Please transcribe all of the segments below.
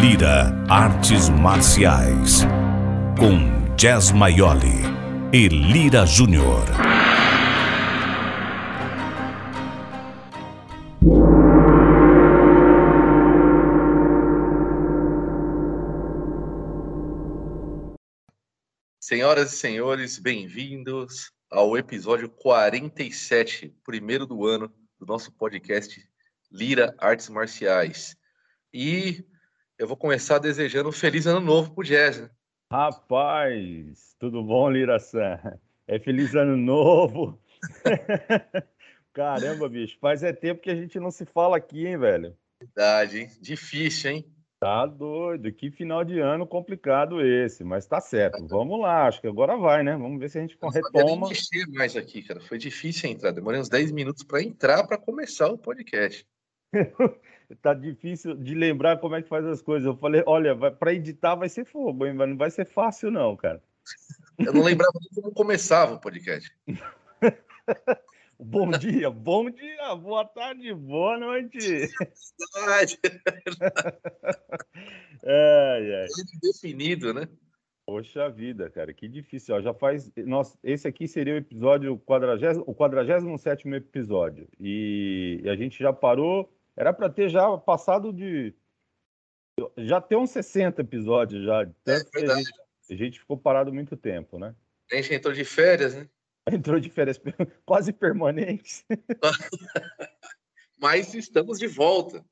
Lira Artes Marciais. Com Jazz Maioli e Lira Júnior. Senhoras e senhores, bem-vindos ao episódio 47, primeiro do ano, do nosso podcast Lira Artes Marciais. E eu vou começar desejando um feliz ano novo pro Jazz. Né? Rapaz, tudo bom, Lira San? É feliz ano novo. Caramba, bicho, faz é tempo que a gente não se fala aqui, hein, velho? Verdade, hein? Difícil, hein? Tá doido, que final de ano complicado esse, mas tá certo. Vamos lá, acho que agora vai, né? Vamos ver se a gente não retoma. mexer mais aqui, cara. Foi difícil entrar. Demorei uns 10 minutos para entrar para começar o podcast. tá difícil de lembrar como é que faz as coisas. Eu falei, olha, para editar vai ser fogo, hein? não vai ser fácil não, cara. Eu não lembrava nem como começava o podcast. bom dia, bom dia, boa tarde, boa noite. Verdade. é, é. Definido, né? Poxa vida, cara, que difícil. Ó, já faz. Nossa, esse aqui seria o episódio 40, o 47 episódio. E, e a gente já parou era para ter já passado de. Já ter uns 60 episódios já. Tanto é, a, gente, a gente ficou parado muito tempo, né? A gente entrou de férias, né? Entrou de férias quase permanentes. Mas estamos de volta.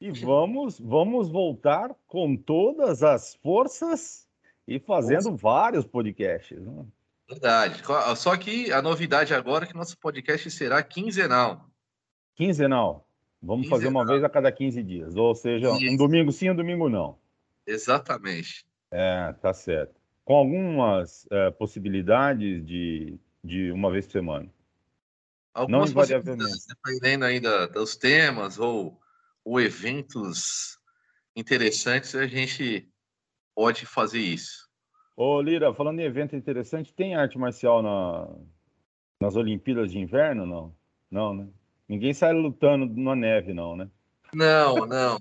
E vamos, vamos voltar com todas as forças e fazendo Nossa. vários podcasts. Né? Verdade. Só que a novidade agora é que nosso podcast será quinzenal. Quinzenal. Vamos fazer uma vez a cada 15 dias. Ou seja, um domingo sim, um domingo não. Exatamente. É, tá certo. Com algumas é, possibilidades de, de uma vez por semana. Algumas não invariavelmente. Dependendo ainda dos temas ou, ou eventos interessantes, a gente pode fazer isso. Ô, Lira, falando em evento interessante, tem arte marcial na, nas Olimpíadas de Inverno, não? Não, né? Ninguém sai lutando na neve, não, né? Não, não.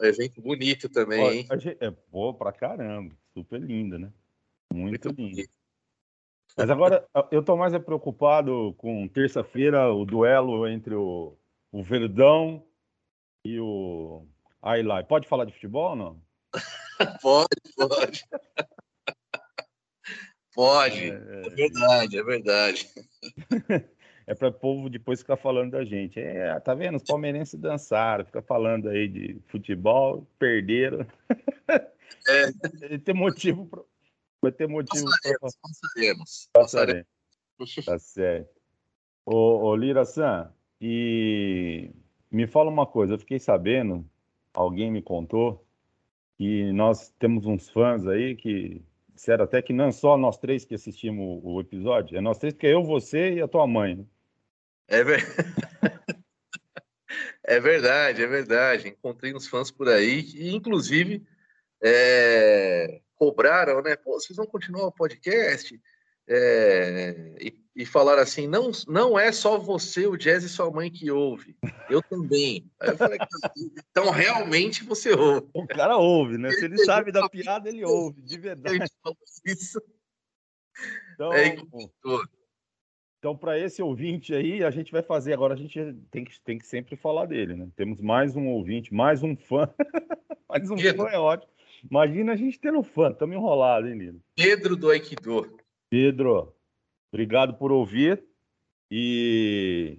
evento bonito também, Ó, hein? Gente, é, pô, pra caramba. Super lindo, né? Muito, Muito lindo. Bonito. Mas agora, eu tô mais preocupado com terça-feira, o duelo entre o, o Verdão e o Ailai. Pode falar de futebol ou não? pode, pode. Pode, é, é verdade, é verdade. é para o povo depois ficar falando da gente. É, tá vendo? Os palmeirenses dançaram, fica falando aí de futebol, perderam. É. Vai ter motivo para. Vai ter motivo para. Passaremos, passaremos. Tá certo. Ô, ô Lira San, e me fala uma coisa, eu fiquei sabendo, alguém me contou, que nós temos uns fãs aí que disseram até que não só nós três que assistimos o, episódio, é nós três, porque é eu, você e a tua mãe. Né? É, ver... é verdade, é verdade. Encontrei uns fãs por aí que, inclusive, é... cobraram, né? Pô, vocês vão continuar o podcast? É, e, e falar assim: não, não é só você, o Jazz e sua mãe que ouve, eu também. Eu falei, então realmente você ouve. O cara ouve, né? Se ele sabe da piada, ele ouve, de verdade. Isso. Então, é então para esse ouvinte aí, a gente vai fazer agora, a gente tem que, tem que sempre falar dele, né? Temos mais um ouvinte, mais um fã. mais um Pedro. fã é ótimo. Imagina a gente tendo fã, estamos enrolados, hein, Lino? Pedro do Aikido. Pedro, obrigado por ouvir. E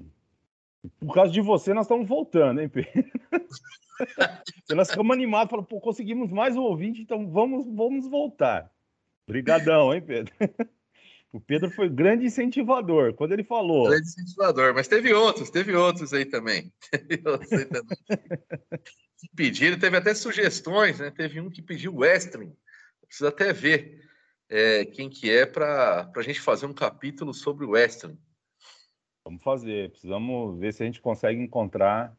por causa de você, nós estamos voltando, hein, Pedro? nós ficamos animados, falamos, pô, conseguimos mais um ouvinte, então vamos, vamos voltar. Obrigadão, hein, Pedro? O Pedro foi grande incentivador quando ele falou. Grande incentivador, mas teve outros, teve outros aí também. Teve outros aí também. pediram, teve até sugestões, né? Teve um que pediu western. Precisa até ver é, quem que é para a gente fazer um capítulo sobre o western. Vamos fazer, precisamos ver se a gente consegue encontrar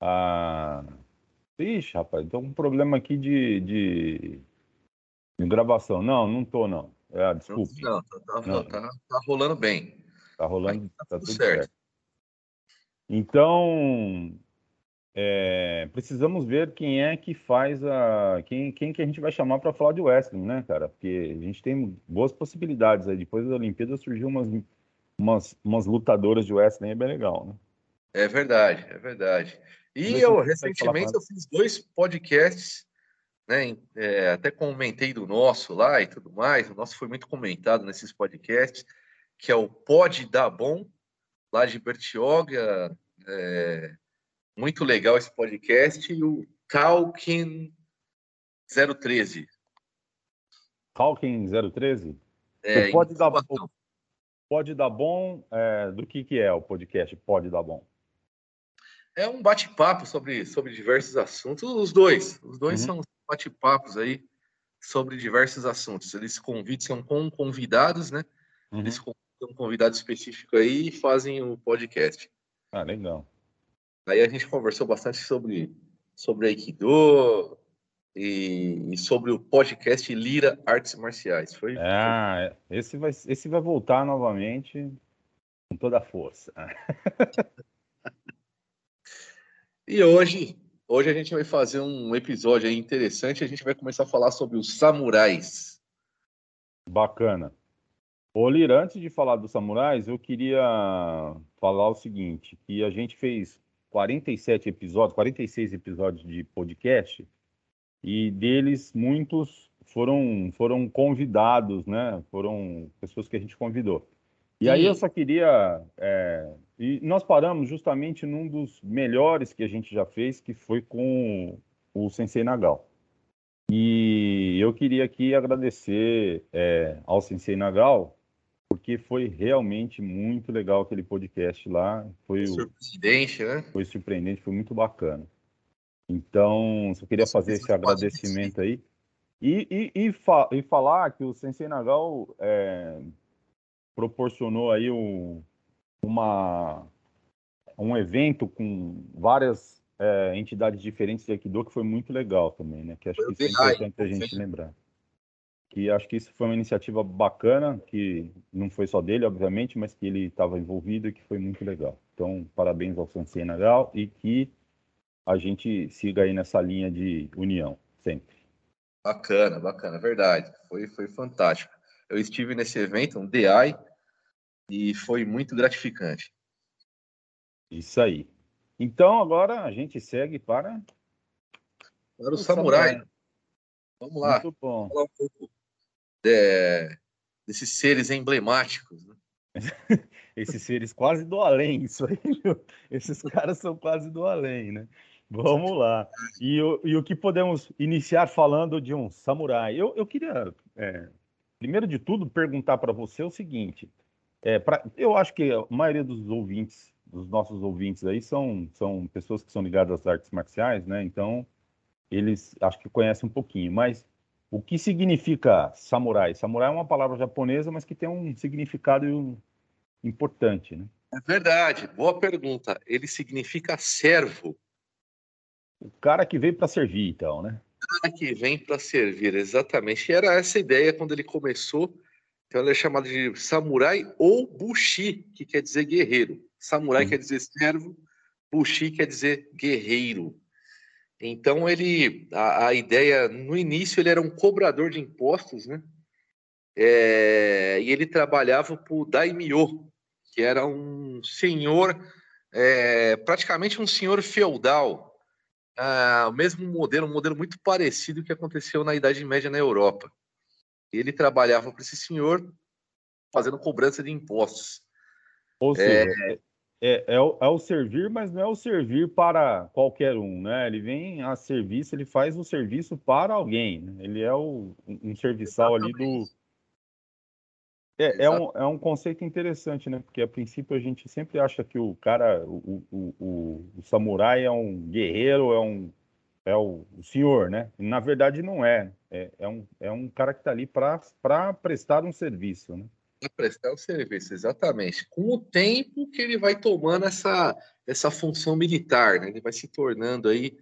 a. Ixi, rapaz, estou com um problema aqui de, de, de, gravação. Não, não tô, não. É, desculpe. Não, tá, tá, não. Tá, tá, rolando bem. Tá rolando, tá, tá tudo certo. certo. Então, é, precisamos ver quem é que faz a. Quem, quem que a gente vai chamar para falar de wrestling, né, cara? Porque a gente tem boas possibilidades aí. Depois da Olimpíada surgiu umas, umas, umas lutadoras de wrestling, é bem legal, né? É verdade, é verdade. E eu, recentemente, eu fiz dois podcasts, né? É, até comentei do nosso lá e tudo mais. O nosso foi muito comentado nesses podcasts, que é o Pod da Bom, lá de Bertioga. É, muito legal esse podcast. E o Talking 013. Talking 013? É, pode dar, pode dar bom. É, do que, que é o podcast Pode dar bom? É um bate-papo sobre, sobre diversos assuntos. Os dois. Os dois uhum. são bate-papos aí sobre diversos assuntos. Eles convidam, são com convidados, né? Uhum. Eles convidam um convidado específico aí e fazem o podcast. Ah, legal. Aí a gente conversou bastante sobre, sobre Aikido e, e sobre o podcast Lira Artes Marciais. Foi, ah, esse vai, esse vai voltar novamente com toda a força. e hoje, hoje a gente vai fazer um episódio interessante. A gente vai começar a falar sobre os samurais. Bacana. Ô, Lira, antes de falar dos samurais, eu queria falar o seguinte, que a gente fez 47 episódios, 46 episódios de podcast, e deles muitos foram foram convidados, né? Foram pessoas que a gente convidou. E Sim. aí eu só queria é, e nós paramos justamente num dos melhores que a gente já fez, que foi com o Sensei Nagal. E eu queria aqui agradecer é, ao Sensei Nagal porque foi realmente muito legal aquele podcast lá. Foi surpreendente, né? Foi surpreendente, foi muito bacana. Então, só queria fazer esse agradecimento aí. E, e, e, fa e, falar que o Sensei Nagal é, proporcionou aí um, uma, um evento com várias é, entidades diferentes de Aikido que foi muito legal também, né? Que acho que isso é importante a gente lembrar que acho que isso foi uma iniciativa bacana, que não foi só dele, obviamente, mas que ele estava envolvido e que foi muito legal. Então, parabéns ao Sensei Nagal e que a gente siga aí nessa linha de união, sempre. Bacana, bacana, verdade. Foi, foi fantástico. Eu estive nesse evento, um DI, e foi muito gratificante. Isso aí. Então, agora a gente segue para... Para o, o samurai. samurai. Vamos lá. Muito bom. Falar um pouco é, desses seres emblemáticos. Né? Esses seres quase do além, isso aí, viu? Esses caras são quase do além, né? Vamos lá. E, o, e o que podemos iniciar falando de um samurai? Eu, eu queria, é, primeiro de tudo, perguntar para você o seguinte: é, pra, eu acho que a maioria dos ouvintes, dos nossos ouvintes aí, são, são pessoas que são ligadas às artes marciais, né? Então, eles acho que conhecem um pouquinho, mas o que significa samurai? Samurai é uma palavra japonesa, mas que tem um significado importante, né? É verdade, boa pergunta. Ele significa servo. O cara que vem para servir, então, né? O cara que vem para servir, exatamente. E era essa a ideia quando ele começou. Então ele é chamado de samurai ou bushi, que quer dizer guerreiro. Samurai quer dizer servo, bushi quer dizer guerreiro. Então ele, a, a, ideia no início ele era um cobrador de impostos, né? É, e ele trabalhava para o daimyo, que era um senhor, é, praticamente um senhor feudal, ah, o mesmo modelo, um modelo muito parecido que aconteceu na Idade Média na Europa. Ele trabalhava para esse senhor fazendo cobrança de impostos. Ou seja, é, é, é, o, é o servir, mas não é o servir para qualquer um, né? Ele vem a serviço, ele faz o serviço para alguém. Né? Ele é o, um serviçal ali do. É, é, um, é um conceito interessante, né? Porque a princípio a gente sempre acha que o cara, o, o, o, o samurai é um guerreiro, é um é o, o senhor, né? E, na verdade não é. É, é, um, é um cara que está ali para prestar um serviço, né? Para prestar o serviço, exatamente. Com o tempo que ele vai tomando essa, essa função militar, né? ele vai se tornando aí,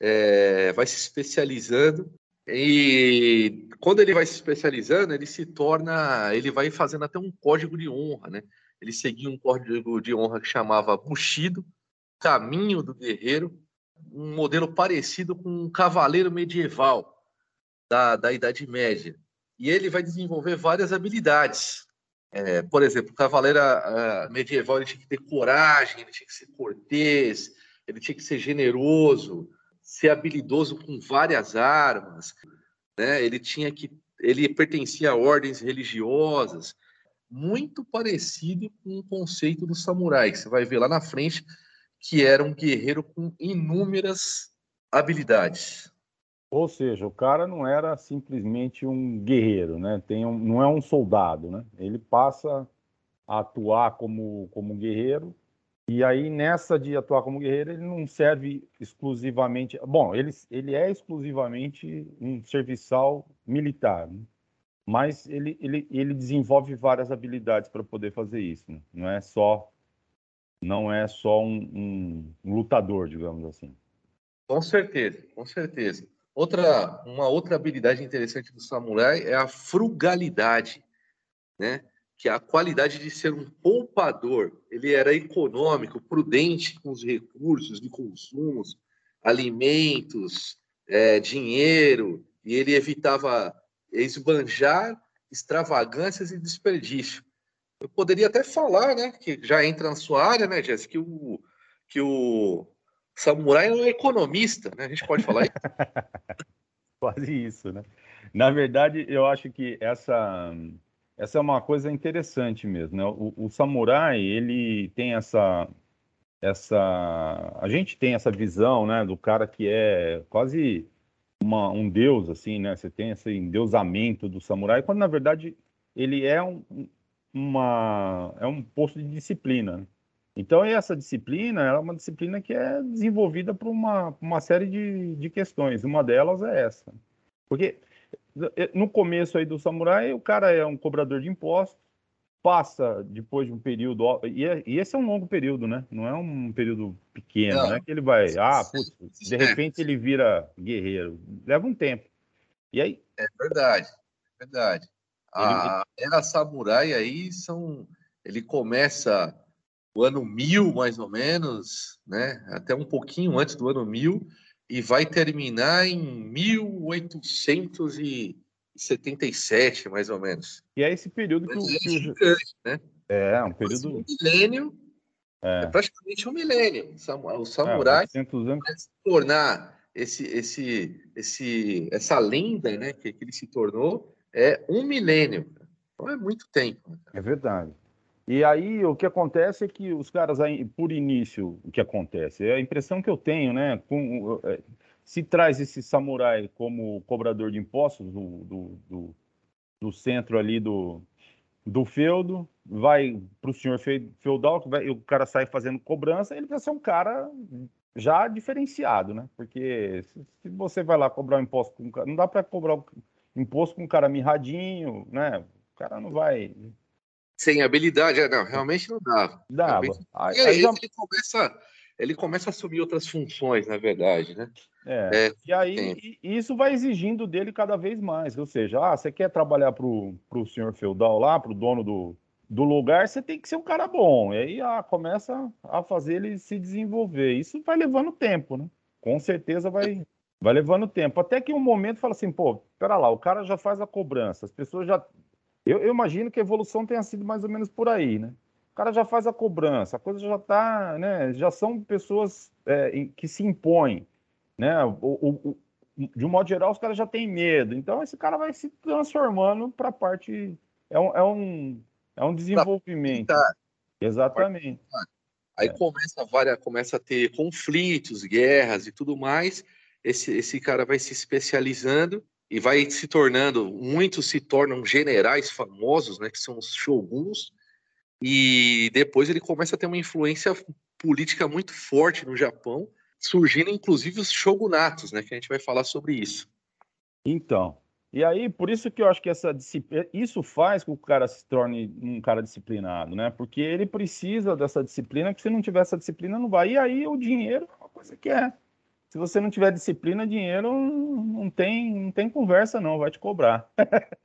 é, vai se especializando. E quando ele vai se especializando, ele se torna, ele vai fazendo até um código de honra, né? Ele seguia um código de honra que chamava Bushido, Caminho do Guerreiro, um modelo parecido com um cavaleiro medieval da, da Idade Média. E ele vai desenvolver várias habilidades. É, por exemplo, o cavaleiro uh, medieval ele tinha que ter coragem, ele tinha que ser cortês, ele tinha que ser generoso, ser habilidoso com várias armas, né? Ele tinha que ele pertencia a ordens religiosas, muito parecido com o conceito do samurai, que você vai ver lá na frente, que era um guerreiro com inúmeras habilidades. Ou seja, o cara não era simplesmente um guerreiro, né? Tem um, não é um soldado, né? Ele passa a atuar como, como guerreiro e aí nessa de atuar como guerreiro ele não serve exclusivamente, bom, ele, ele é exclusivamente um serviçal militar, né? mas ele, ele, ele desenvolve várias habilidades para poder fazer isso, né? não é só não é só um, um lutador, digamos assim. Com certeza, com certeza. Outra, uma outra habilidade interessante do samurai é a frugalidade, né? Que é a qualidade de ser um poupador. Ele era econômico, prudente com os recursos de consumos, alimentos, é, dinheiro, e ele evitava esbanjar extravagâncias e desperdício. Eu poderia até falar, né, que já entra na sua área, né, Jess, que o, que o samurai é um economista, né? A gente pode falar isso? Quase isso, né? Na verdade, eu acho que essa essa é uma coisa interessante mesmo, né? O, o samurai, ele tem essa essa a gente tem essa visão, né, do cara que é quase uma, um deus assim, né? Você tem esse endeusamento do samurai, quando na verdade ele é um, uma é um posto de disciplina. Então, essa disciplina é uma disciplina que é desenvolvida por uma, uma série de, de questões. Uma delas é essa. Porque eh, no começo aí do samurai, o cara é um cobrador de impostos, passa depois de um período, e, é, e esse é um longo período, né? Não é um período pequeno, Não. né? Que ele vai, ah, putz, de repente ele vira guerreiro. Leva um tempo. E aí? É verdade, é verdade. A ele... era samurai aí são, ele começa o ano 1000, mais ou menos, né? até um pouquinho antes do ano 1000, e vai terminar em 1877, mais ou menos. E é esse período que, o, é, gigante, né? é um período. Um milênio, é. é. praticamente um milênio. O samurai é, vai se tornar esse, esse, esse, essa lenda né, que, que ele se tornou é um milênio. Então é muito tempo. É verdade. E aí o que acontece é que os caras, aí, por início, o que acontece? É a impressão que eu tenho, né? Com, é, se traz esse samurai como cobrador de impostos do, do, do, do centro ali do, do feudo, vai para o senhor feudal, que vai, o cara sai fazendo cobrança, ele precisa ser um cara já diferenciado, né? Porque se, se você vai lá cobrar um imposto com um cara, não dá para cobrar imposto com um cara mirradinho, né? O cara não vai sem habilidade, é, não, realmente não dava. Dava. Aí, aí já... ele, começa, ele começa a assumir outras funções, na verdade, né? É. é e aí e isso vai exigindo dele cada vez mais. Ou seja, ah, você quer trabalhar para o senhor feudal lá, para o dono do, do lugar, você tem que ser um cara bom. E aí ah, começa a fazer ele se desenvolver. Isso vai levando tempo, né? Com certeza vai, vai levando tempo. Até que um momento fala assim, pô, pera lá, o cara já faz a cobrança, as pessoas já eu, eu, imagino que a evolução tenha sido mais ou menos por aí, né? O cara já faz a cobrança, a coisa já está, né? Já são pessoas é, que se impõem, né? O, o, o, de um modo geral, os caras já têm medo. Então, esse cara vai se transformando para a parte. É um, é um, é um desenvolvimento. Exatamente. Aí é. começa, várias, começa a ter conflitos, guerras e tudo mais. Esse, esse cara vai se especializando e vai se tornando, muitos se tornam generais famosos, né, que são os shoguns, e depois ele começa a ter uma influência política muito forte no Japão, surgindo inclusive os shogunatos, né, que a gente vai falar sobre isso. Então, e aí por isso que eu acho que essa isso faz com que o cara se torne um cara disciplinado, né? Porque ele precisa dessa disciplina, que se não tiver essa disciplina não vai. E aí o dinheiro é uma coisa que é se você não tiver disciplina, dinheiro não tem, não tem conversa, não, vai te cobrar.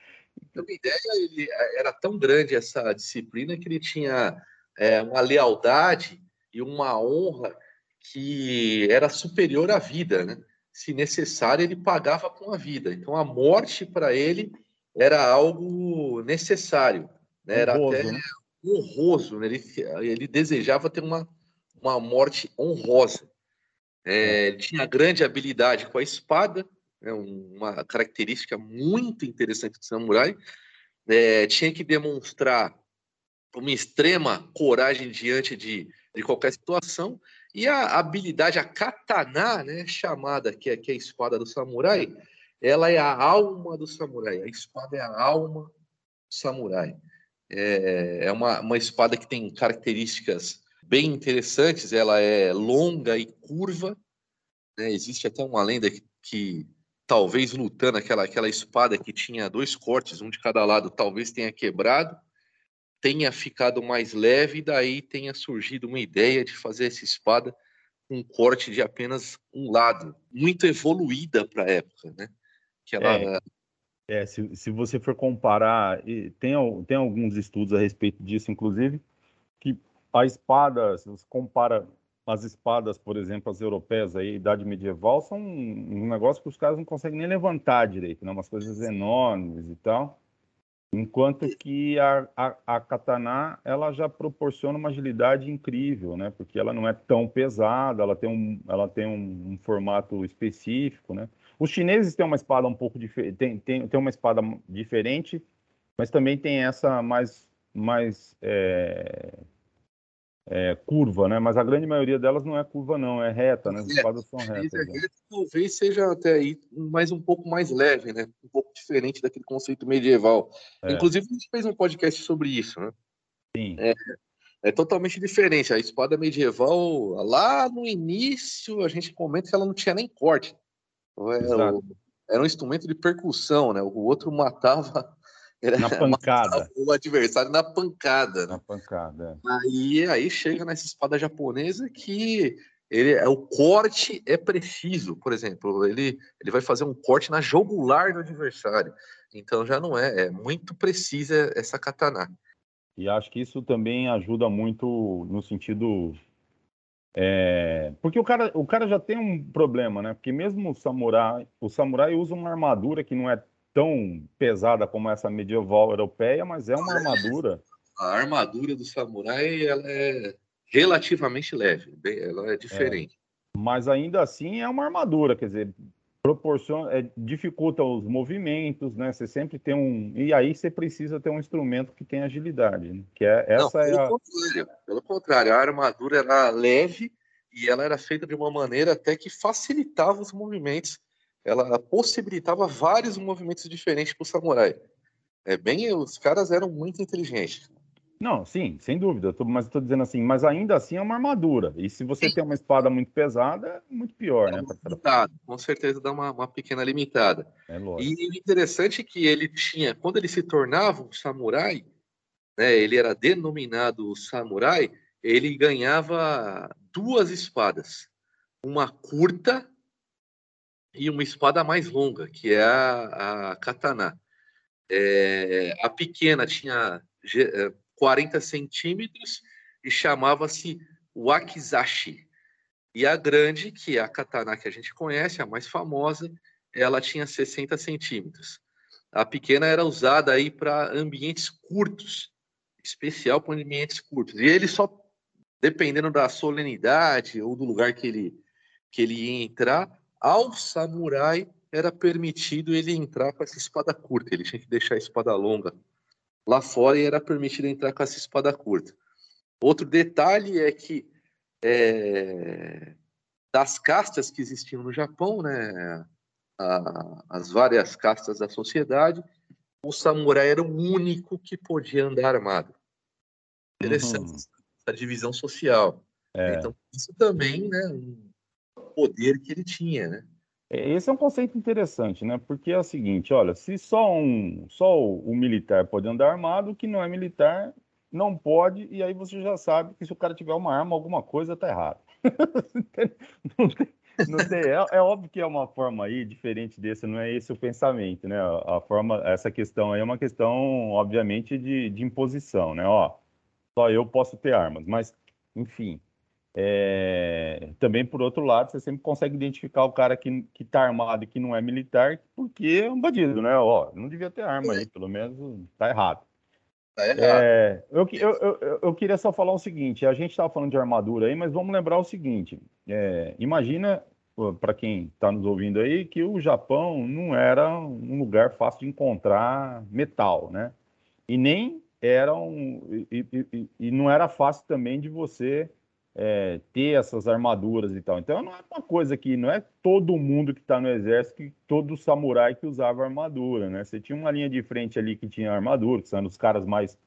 Então, a ideia, ele, era tão grande essa disciplina que ele tinha é, uma lealdade e uma honra que era superior à vida, né? Se necessário, ele pagava com a vida. Então, a morte para ele era algo necessário, né? era honroso, até né? honroso. Né? Ele, ele desejava ter uma, uma morte honrosa. É, ele tinha grande habilidade com a espada, né? uma característica muito interessante do samurai. É, tinha que demonstrar uma extrema coragem diante de, de qualquer situação e a habilidade, a katana, né, chamada que é, que é a espada do samurai, ela é a alma do samurai. A espada é a alma do samurai. É, é uma, uma espada que tem características bem interessantes. Ela é longa e curva. Né? Existe até uma lenda que, que talvez lutando aquela, aquela espada que tinha dois cortes, um de cada lado, talvez tenha quebrado, tenha ficado mais leve, e daí tenha surgido uma ideia de fazer essa espada com um corte de apenas um lado, muito evoluída para a época, né? Que ela... É, é se, se você for comparar, tem, tem alguns estudos a respeito disso, inclusive, que a espada, se você compara as espadas, por exemplo, as europeias aí, idade medieval, são um, um negócio que os caras não conseguem nem levantar direito, né? Umas coisas enormes e tal. Enquanto que a, a, a, katana, ela já proporciona uma agilidade incrível, né? Porque ela não é tão pesada, ela tem um, ela tem um, um formato específico, né? Os chineses têm uma espada um pouco diferente, tem, tem, tem uma espada diferente, mas também tem essa mais, mais é, é, curva, né? Mas a grande maioria delas não é curva, não, é reta, né? As espadas são retas. É né? Talvez seja até aí mais um pouco mais leve, né? Um pouco diferente daquele conceito medieval. É. Inclusive, a gente fez um podcast sobre isso, né? Sim. É, é totalmente diferente. A espada medieval, lá no início, a gente comenta que ela não tinha nem corte. Era, é, era um instrumento de percussão, né? O outro matava era, na pancada. O adversário na pancada. Né? Na pancada. É. Aí, aí chega nessa espada japonesa que ele, é, o corte é preciso. Por exemplo, ele, ele vai fazer um corte na jugular do adversário. Então já não é, é muito precisa essa katana. E acho que isso também ajuda muito no sentido é, porque o cara, o cara já tem um problema, né? Porque mesmo o samurai, o samurai usa uma armadura que não é tão pesada como essa medieval europeia, mas é uma armadura. A armadura do samurai ela é relativamente leve, ela é diferente. É, mas ainda assim é uma armadura, quer dizer, proporciona, é, dificulta os movimentos, né? Você sempre tem um e aí você precisa ter um instrumento que tem agilidade, né? que é essa Não, pelo é a... contrário, pelo contrário, a armadura era leve e ela era feita de uma maneira até que facilitava os movimentos. Ela possibilitava vários movimentos diferentes para o samurai. É bem, os caras eram muito inteligentes. Não, sim, sem dúvida. Tô, mas estou dizendo assim, mas ainda assim é uma armadura. E se você sim. tem uma espada muito pesada, é muito pior, é né? Limitado, com certeza dá uma, uma pequena limitada. É lógico. E o interessante é que ele tinha, quando ele se tornava um samurai, né, ele era denominado samurai, ele ganhava duas espadas, uma curta e uma espada mais longa, que é a, a katana. É, a pequena tinha 40 centímetros e chamava-se wakizashi. E a grande, que é a katana que a gente conhece, a mais famosa, ela tinha 60 centímetros. A pequena era usada aí para ambientes curtos, especial para ambientes curtos. E ele só, dependendo da solenidade ou do lugar que ele, que ele ia entrar, ao samurai era permitido ele entrar com essa espada curta. Ele tinha que deixar a espada longa lá fora e era permitido entrar com essa espada curta. Outro detalhe é que é, das castas que existiam no Japão, né, a, as várias castas da sociedade, o samurai era o único que podia andar armado. Interessante uhum. essa divisão social. É. Então, isso também, né, poder que ele tinha, né? É, esse é um conceito interessante, né? Porque é o seguinte, olha, se só um, só o, o, militar pode andar armado, o que não é militar não pode, e aí você já sabe que se o cara tiver uma arma, alguma coisa tá errado. não tem, não tem, é, é, óbvio que é uma forma aí diferente desse, não é esse o pensamento, né? A, forma, essa questão aí é uma questão, obviamente, de, de imposição, né? Ó, só eu posso ter armas, mas, enfim, é, também, por outro lado, você sempre consegue identificar o cara que, que tá armado e que não é militar, porque é um bandido, né? Ó, não devia ter arma aí, pelo menos tá errado. Tá errado. É, eu, eu, eu, eu, queria só falar o seguinte: a gente estava falando de armadura aí, mas vamos lembrar o seguinte: é, imagina, para quem está nos ouvindo aí, que o Japão não era um lugar fácil de encontrar metal, né? E nem era um. E, e, e não era fácil também de você é, ter essas armaduras e tal. Então não é uma coisa que não é todo mundo que está no exército, que todo samurai que usava armadura, né? Você tinha uma linha de frente ali que tinha armadura, que são os caras mais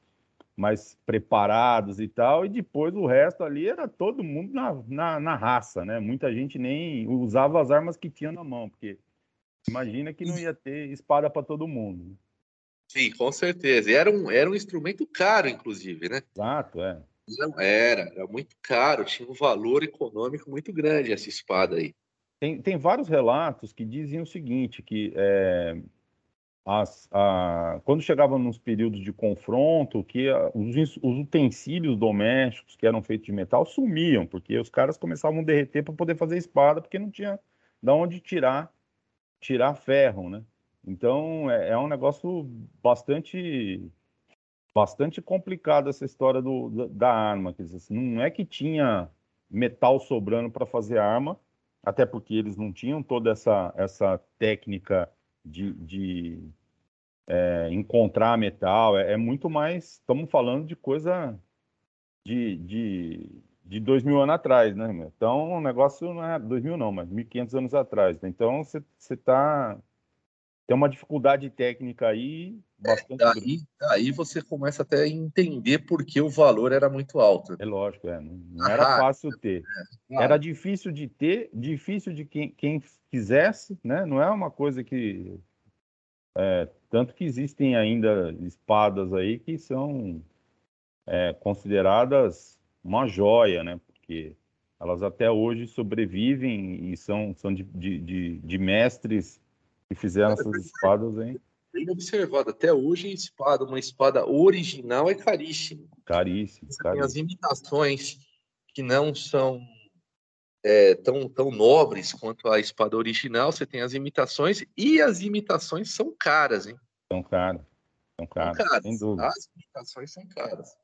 mais preparados e tal, e depois o resto ali era todo mundo na, na, na raça, né? Muita gente nem usava as armas que tinha na mão, porque imagina que não ia ter espada para todo mundo. Né? Sim, com certeza. E era um, era um instrumento caro, inclusive, né? Exato, é. Não era, era muito caro, tinha um valor econômico muito grande essa espada aí. Tem, tem vários relatos que dizem o seguinte, que é, as, a, quando chegavam nos períodos de confronto, que a, os, os, utensílios domésticos que eram feitos de metal sumiam, porque os caras começavam a derreter para poder fazer espada, porque não tinha de onde tirar, tirar ferro, né? Então é, é um negócio bastante bastante complicado essa história do, da, arma. Quer dizer, assim, não é que tinha metal sobrando para fazer arma, até porque eles não tinham toda essa, essa técnica de, de é, encontrar metal. É, é, muito mais. Estamos falando de coisa de, de, de dois mil anos atrás, né? Então o negócio não é dois mil não, mas 1.500 anos atrás. Né? Então você está tem uma dificuldade técnica aí bastante. É, daí, daí você começa até a entender por que o valor era muito alto. É lógico, é. Não, era ah, fácil ter. É, Era difícil de ter, difícil de quem, quem quisesse, né? Não é uma coisa que. É, tanto que existem ainda espadas aí que são é, consideradas uma joia, né? Porque elas até hoje sobrevivem e são, são de, de, de, de mestres que fizeram essas espadas, hein? Bem observado, até hoje a espada, uma espada original é caríssima. Caríssimo. Tem as imitações que não são é, tão, tão nobres quanto a espada original, você tem as imitações, e as imitações são caras, hein? São caras. São caras, são caras. sem dúvida. As imitações são caras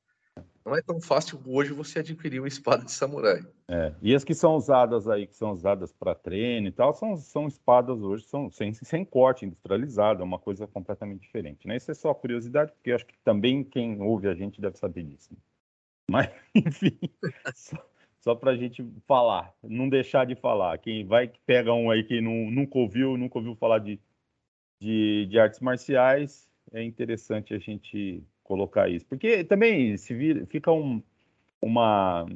não é tão fácil hoje você adquirir uma espada de samurai. É, e as que são usadas aí, que são usadas para treino e tal, são, são espadas hoje são sem, sem corte industrializado, é uma coisa completamente diferente. Né? Isso é só curiosidade, porque eu acho que também quem ouve a gente deve saber disso. Né? Mas, enfim, só, só para a gente falar, não deixar de falar. Quem vai pega um aí que nunca ouviu, nunca ouviu falar de, de, de artes marciais, é interessante a gente colocar isso. Porque também se fica um, uma.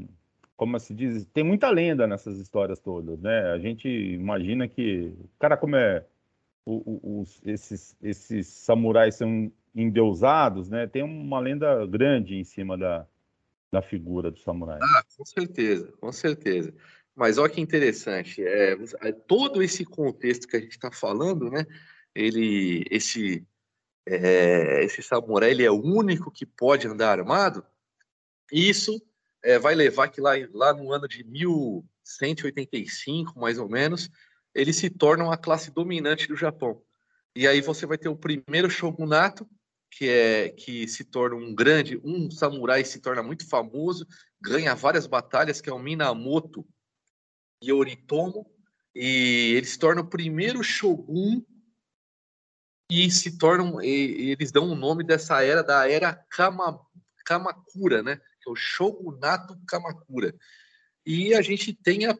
Como se diz? Tem muita lenda nessas histórias todas, né? A gente imagina que. Cara, como é. Os, esses, esses samurais são endeusados, né? Tem uma lenda grande em cima da, da figura do samurai. Ah, com certeza, com certeza. Mas olha que interessante, é, é todo esse contexto que a gente está falando, né? Ele, esse é, esse samurai ele é o único que pode andar armado, isso é, vai levar que lá, lá no ano de 1185, mais ou menos, ele se torna a classe dominante do Japão. E aí você vai ter o primeiro shogunato, que é que se torna um grande, um samurai se torna muito famoso, ganha várias batalhas, que é o Minamoto Yoritomo, e ele se torna o primeiro shogun e se tornam, e, eles dão o nome dessa era da era Kama, Kamakura, né? Que é o Shogunato Kamakura. E a gente tem a,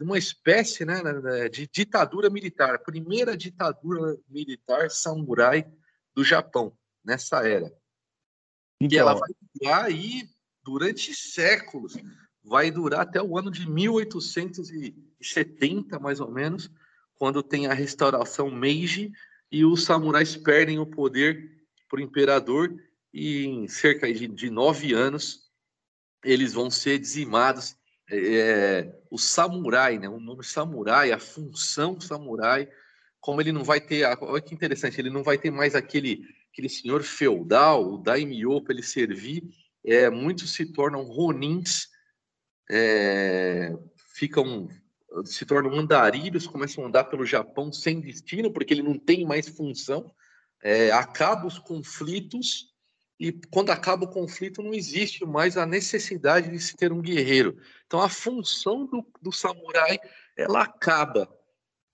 uma espécie né, de ditadura militar, primeira ditadura militar samurai do Japão, nessa era. Então, e ela vai durar aí durante séculos, vai durar até o ano de 1870, mais ou menos, quando tem a restauração Meiji, e os samurais perdem o poder para o imperador e em cerca de, de nove anos eles vão ser dizimados. É, o samurai, né, o nome samurai, a função samurai, como ele não vai ter, olha que interessante, ele não vai ter mais aquele, aquele senhor feudal, o daimyo para ele servir, é, muitos se tornam ronins é, ficam se tornam andarilhos, começam a andar pelo Japão sem destino, porque ele não tem mais função, é, acaba os conflitos, e quando acaba o conflito não existe mais a necessidade de se ter um guerreiro. Então a função do, do samurai, ela acaba,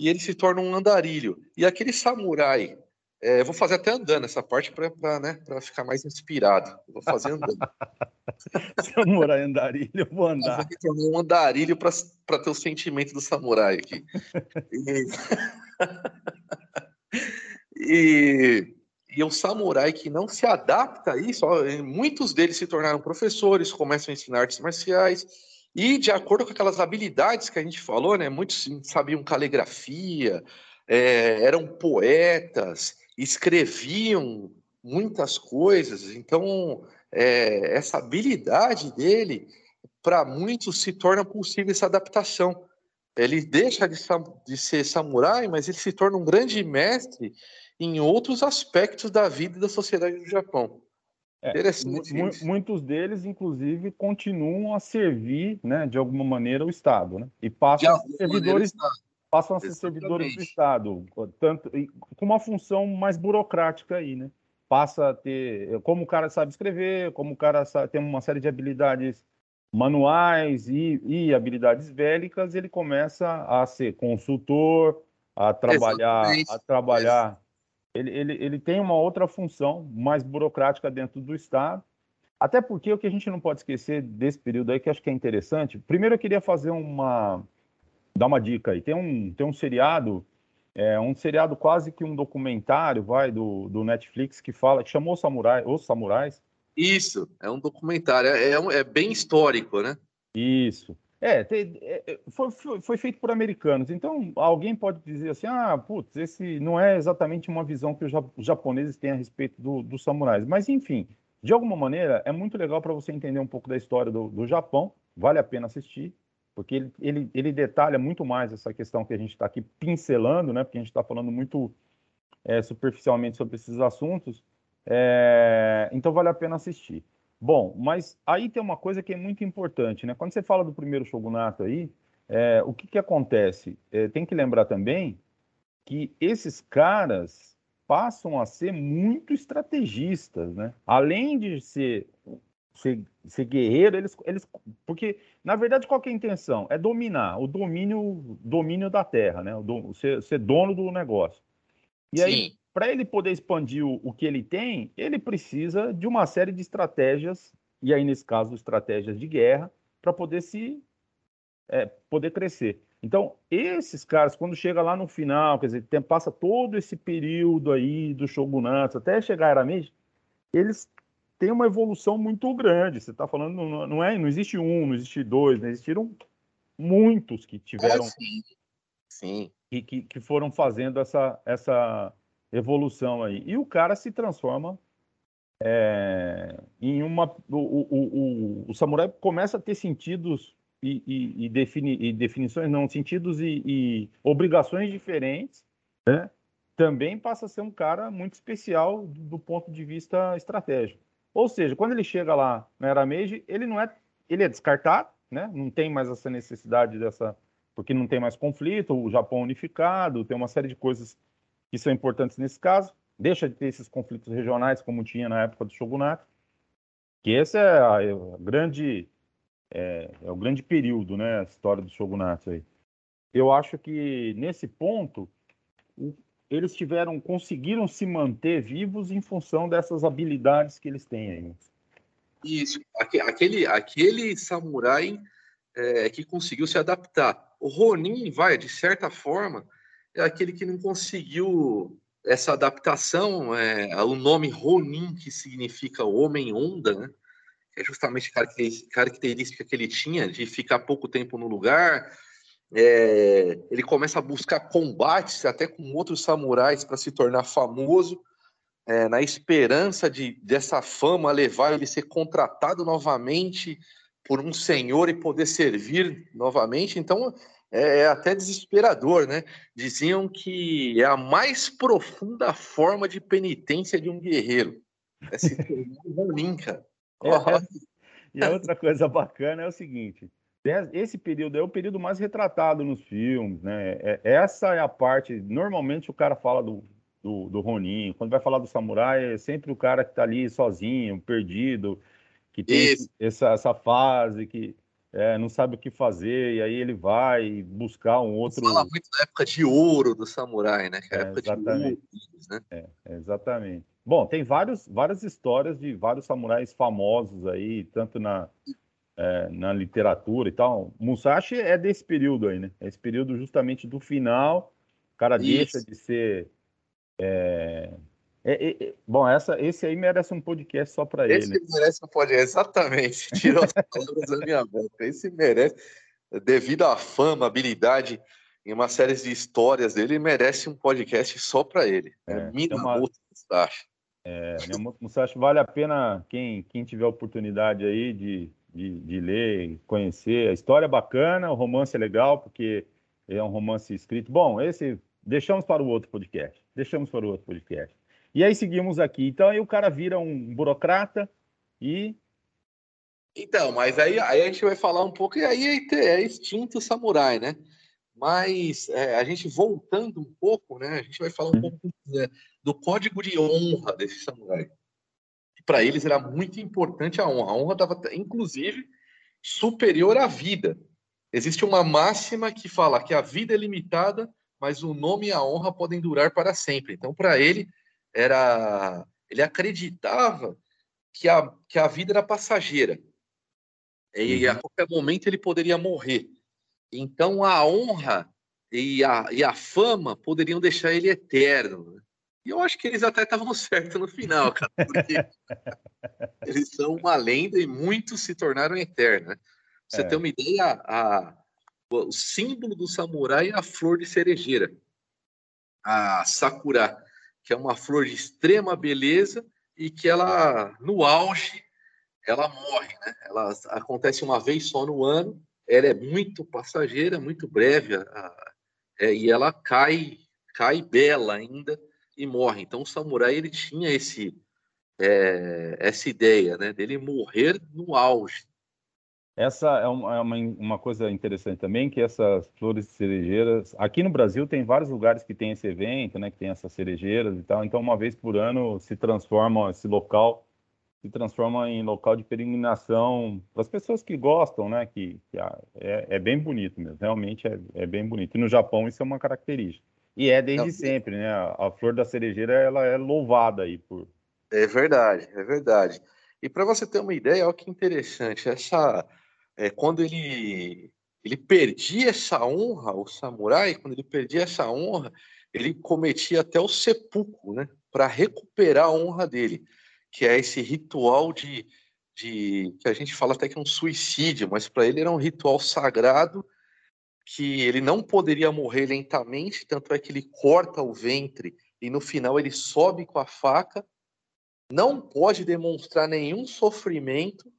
e ele se torna um andarilho. E aquele samurai é, vou fazer até andando essa parte para né, ficar mais inspirado. Vou fazer andando. samurai andarilho, eu vou andar. Eu vou um andarilho para ter o sentimento do samurai aqui. E... e, e o samurai que não se adapta a isso, ó, muitos deles se tornaram professores, começam a ensinar artes marciais. E de acordo com aquelas habilidades que a gente falou, né? Muitos sabiam caligrafia, é, eram poetas, escreviam muitas coisas, então é, essa habilidade dele, para muitos, se torna possível essa adaptação. Ele deixa de, de, ser samurai, mas ele se torna um grande mestre em outros aspectos da vida e da sociedade do Japão. É, Interessante. Muitos deles, inclusive, continuam a servir, né, de alguma maneira, o Estado, né? E passam a ser servidores, passam a ser servidores do Estado, tanto, com uma função mais burocrática aí, né? Passa a ter, como o cara sabe escrever, como o cara sabe, tem uma série de habilidades manuais e, e habilidades bélicas, ele começa a ser consultor, a trabalhar, Exatamente. a trabalhar. Ele, ele, ele tem uma outra função mais burocrática dentro do Estado. Até porque o que a gente não pode esquecer desse período aí, que acho que é interessante. Primeiro, eu queria fazer uma, dar uma dica aí. Tem um, tem um seriado, é, um seriado quase que um documentário, vai, do, do Netflix, que fala, que chamou Samurai, Os Samurais. Isso, é um documentário, é, é, é bem histórico, né? Isso. É, tem, é, foi, foi, foi, feito por americanos. Então, alguém pode dizer assim: ah, putz, esse não é exatamente uma visão que os japoneses têm a respeito do, dos samurais. Mas, enfim, de alguma maneira, é muito legal para você entender um pouco da história do, do Japão. Vale a pena assistir porque ele, ele, ele detalha muito mais essa questão que a gente está aqui pincelando, né? Porque a gente está falando muito é, superficialmente sobre esses assuntos. É, então vale a pena assistir. Bom, mas aí tem uma coisa que é muito importante, né? Quando você fala do primeiro shogunato aí, é, o que, que acontece? É, tem que lembrar também que esses caras passam a ser muito estrategistas, né? Além de ser ser, ser guerreiro, eles, eles. Porque, na verdade, qual é a intenção? É dominar, o domínio, domínio da terra, né? O do, ser, ser dono do negócio. E Sim. aí, para ele poder expandir o, o que ele tem, ele precisa de uma série de estratégias, e aí, nesse caso, estratégias de guerra, para poder se é, poder crescer. Então, esses caras, quando chega lá no final, quer dizer, tem, passa todo esse período aí do shogunato, até chegar a Arameji, eles tem uma evolução muito grande. Você está falando, não, não, é, não existe um, não existe dois, né? existiram muitos que tiveram. É, sim. sim. Que, que, que, foram fazendo essa, essa evolução aí. E o cara se transforma é, em uma. O, o, o, o, samurai começa a ter sentidos e, e, e, defini, e definições, não, sentidos e, e obrigações diferentes, né? Também passa a ser um cara muito especial do ponto de vista estratégico. Ou seja, quando ele chega lá na Era Meiji, ele não é, ele é descartado, né? Não tem mais essa necessidade dessa, porque não tem mais conflito, o Japão unificado, tem uma série de coisas que são importantes nesse caso. Deixa de ter esses conflitos regionais como tinha na época do shogunato, que esse é, a, é a grande é, é, o grande período, né? A história do shogunato aí. Eu acho que nesse ponto eles tiveram, conseguiram se manter vivos em função dessas habilidades que eles têm aí. Isso, aquele, aquele samurai é, que conseguiu se adaptar. O Ronin, vai, de certa forma, é aquele que não conseguiu essa adaptação, é, o nome Ronin, que significa homem-onda, né? é justamente a característica que ele tinha de ficar pouco tempo no lugar, é, ele começa a buscar combates até com outros samurais para se tornar famoso, é, na esperança de dessa fama levar ele ser contratado novamente por um senhor e poder servir novamente. Então é, é até desesperador, né? Diziam que é a mais profunda forma de penitência de um guerreiro. É se tornar um Ronin, cara. É, é, e a outra coisa bacana é o seguinte: esse período é o período mais retratado nos filmes, né? É, essa é a parte. Normalmente o cara fala do, do, do Ronin, quando vai falar do samurai, é sempre o cara que está ali sozinho, perdido, que tem essa, essa fase, que é, não sabe o que fazer, e aí ele vai buscar um outro. Fala muito da época de ouro do samurai, né? Que é a época exatamente. de ouro, né? É, exatamente. Bom, tem vários, várias histórias de vários samurais famosos aí, tanto na, é, na literatura e tal. Musashi é desse período aí, né? É esse período justamente do final, o cara Isso. deixa de ser. É... É, é, bom, essa, esse aí merece um podcast só para ele. Esse merece um podcast, exatamente. Tirou as palavras da minha boca. Esse merece, devido à fama, habilidade em uma série de histórias dele, merece um podcast só para ele. É, é Minamoto. Musashi. É, Musashi vale a pena quem, quem tiver oportunidade aí de de, de ler, conhecer. A história é bacana, o romance é legal, porque é um romance escrito. Bom, esse deixamos para o outro podcast. Deixamos para o outro podcast. E aí seguimos aqui. Então aí o cara vira um burocrata e. Então, mas aí, aí a gente vai falar um pouco, e aí é, é extinto o samurai, né? Mas é, a gente voltando um pouco, né? A gente vai falar um uhum. pouco né, do código de honra desse samurai para eles era muito importante a honra. A honra estava, inclusive, superior à vida. Existe uma máxima que fala que a vida é limitada, mas o nome e a honra podem durar para sempre. Então, para ele, era ele acreditava que a, que a vida era passageira. E uhum. a qualquer momento ele poderia morrer. Então, a honra e a, e a fama poderiam deixar ele eterno. Né? E eu acho que eles até estavam certos no final, cara, porque eles são uma lenda e muitos se tornaram eternos. Né? Pra você é. ter uma ideia, a, o símbolo do samurai é a flor de cerejeira, a sakura, que é uma flor de extrema beleza e que ela, no auge, ela morre, né? Ela acontece uma vez só no ano, ela é muito passageira, muito breve, a, a, é, e ela cai, cai bela ainda e morre. Então o samurai ele tinha esse é, essa ideia, né, dele morrer no auge. Essa é uma, é uma, uma, coisa interessante também, que essas flores cerejeiras, aqui no Brasil tem vários lugares que tem esse evento, né, que tem essas cerejeiras e tal, então uma vez por ano se transforma esse local, se transforma em local de peregrinação para as pessoas que gostam, né, que, que é, é, bem bonito mesmo, realmente é, é bem bonito. E no Japão isso é uma característica. E é desde Não, sempre, né? A, a, flor da cerejeira ela é louvada aí por. É verdade, é verdade. E para você ter uma ideia, olha que interessante, essa é, quando ele ele perdia essa honra, o samurai, quando ele perdia essa honra, ele cometia até o sepulcro, né? Para recuperar a honra dele, que é esse ritual de, de que a gente fala até que é um suicídio, mas para ele era um ritual sagrado que ele não poderia morrer lentamente, tanto é que ele corta o ventre e no final ele sobe com a faca, não pode demonstrar nenhum sofrimento,